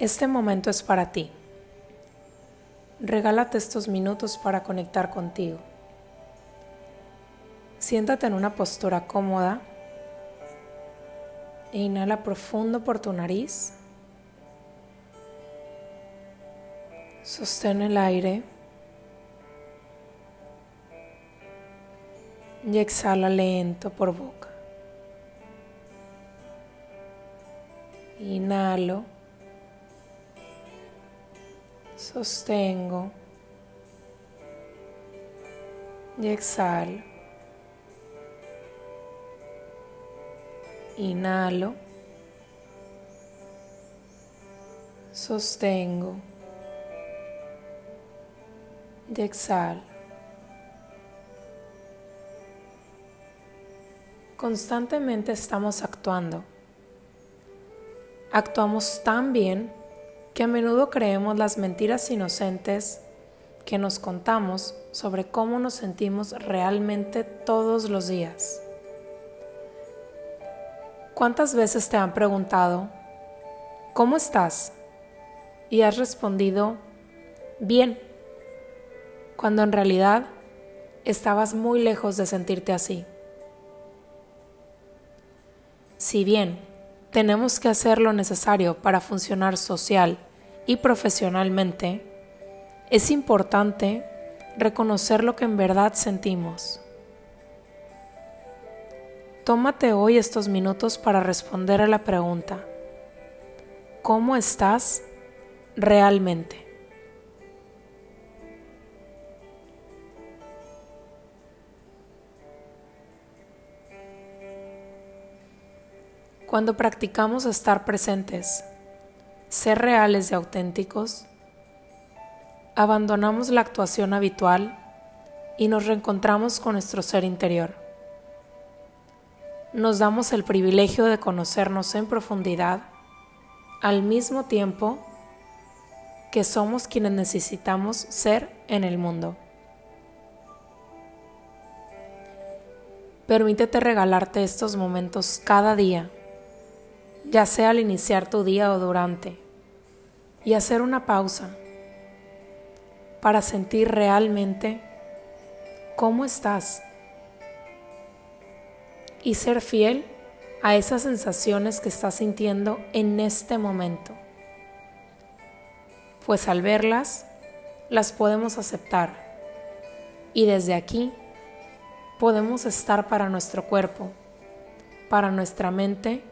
Este momento es para ti. Regálate estos minutos para conectar contigo. Siéntate en una postura cómoda e inhala profundo por tu nariz. Sostén el aire y exhala lento por boca. Inhalo. Sostengo. Y exhalo. Inhalo. Sostengo. Y exhalo. Constantemente estamos actuando. Actuamos tan bien que a menudo creemos las mentiras inocentes que nos contamos sobre cómo nos sentimos realmente todos los días. ¿Cuántas veces te han preguntado, ¿cómo estás? Y has respondido, bien, cuando en realidad estabas muy lejos de sentirte así. Si bien tenemos que hacer lo necesario para funcionar social y profesionalmente, es importante reconocer lo que en verdad sentimos. Tómate hoy estos minutos para responder a la pregunta, ¿cómo estás realmente? Cuando practicamos estar presentes, ser reales y auténticos, abandonamos la actuación habitual y nos reencontramos con nuestro ser interior. Nos damos el privilegio de conocernos en profundidad al mismo tiempo que somos quienes necesitamos ser en el mundo. Permítete regalarte estos momentos cada día ya sea al iniciar tu día o durante, y hacer una pausa para sentir realmente cómo estás y ser fiel a esas sensaciones que estás sintiendo en este momento. Pues al verlas, las podemos aceptar y desde aquí podemos estar para nuestro cuerpo, para nuestra mente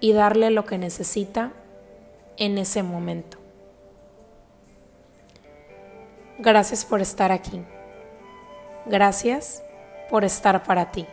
y darle lo que necesita en ese momento. Gracias por estar aquí. Gracias por estar para ti.